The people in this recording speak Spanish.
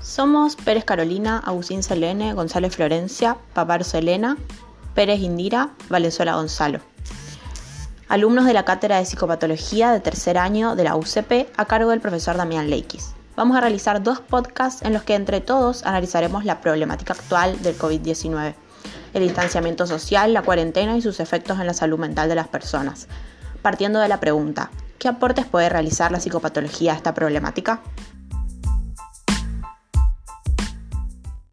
Somos Pérez Carolina, Agustín Selene, González Florencia, Papar Selena, Pérez Indira, Valenzuela Gonzalo. Alumnos de la Cátedra de Psicopatología de tercer año de la UCP a cargo del profesor Damián Leikis. Vamos a realizar dos podcasts en los que entre todos analizaremos la problemática actual del COVID-19, el distanciamiento social, la cuarentena y sus efectos en la salud mental de las personas, partiendo de la pregunta, ¿qué aportes puede realizar la psicopatología a esta problemática?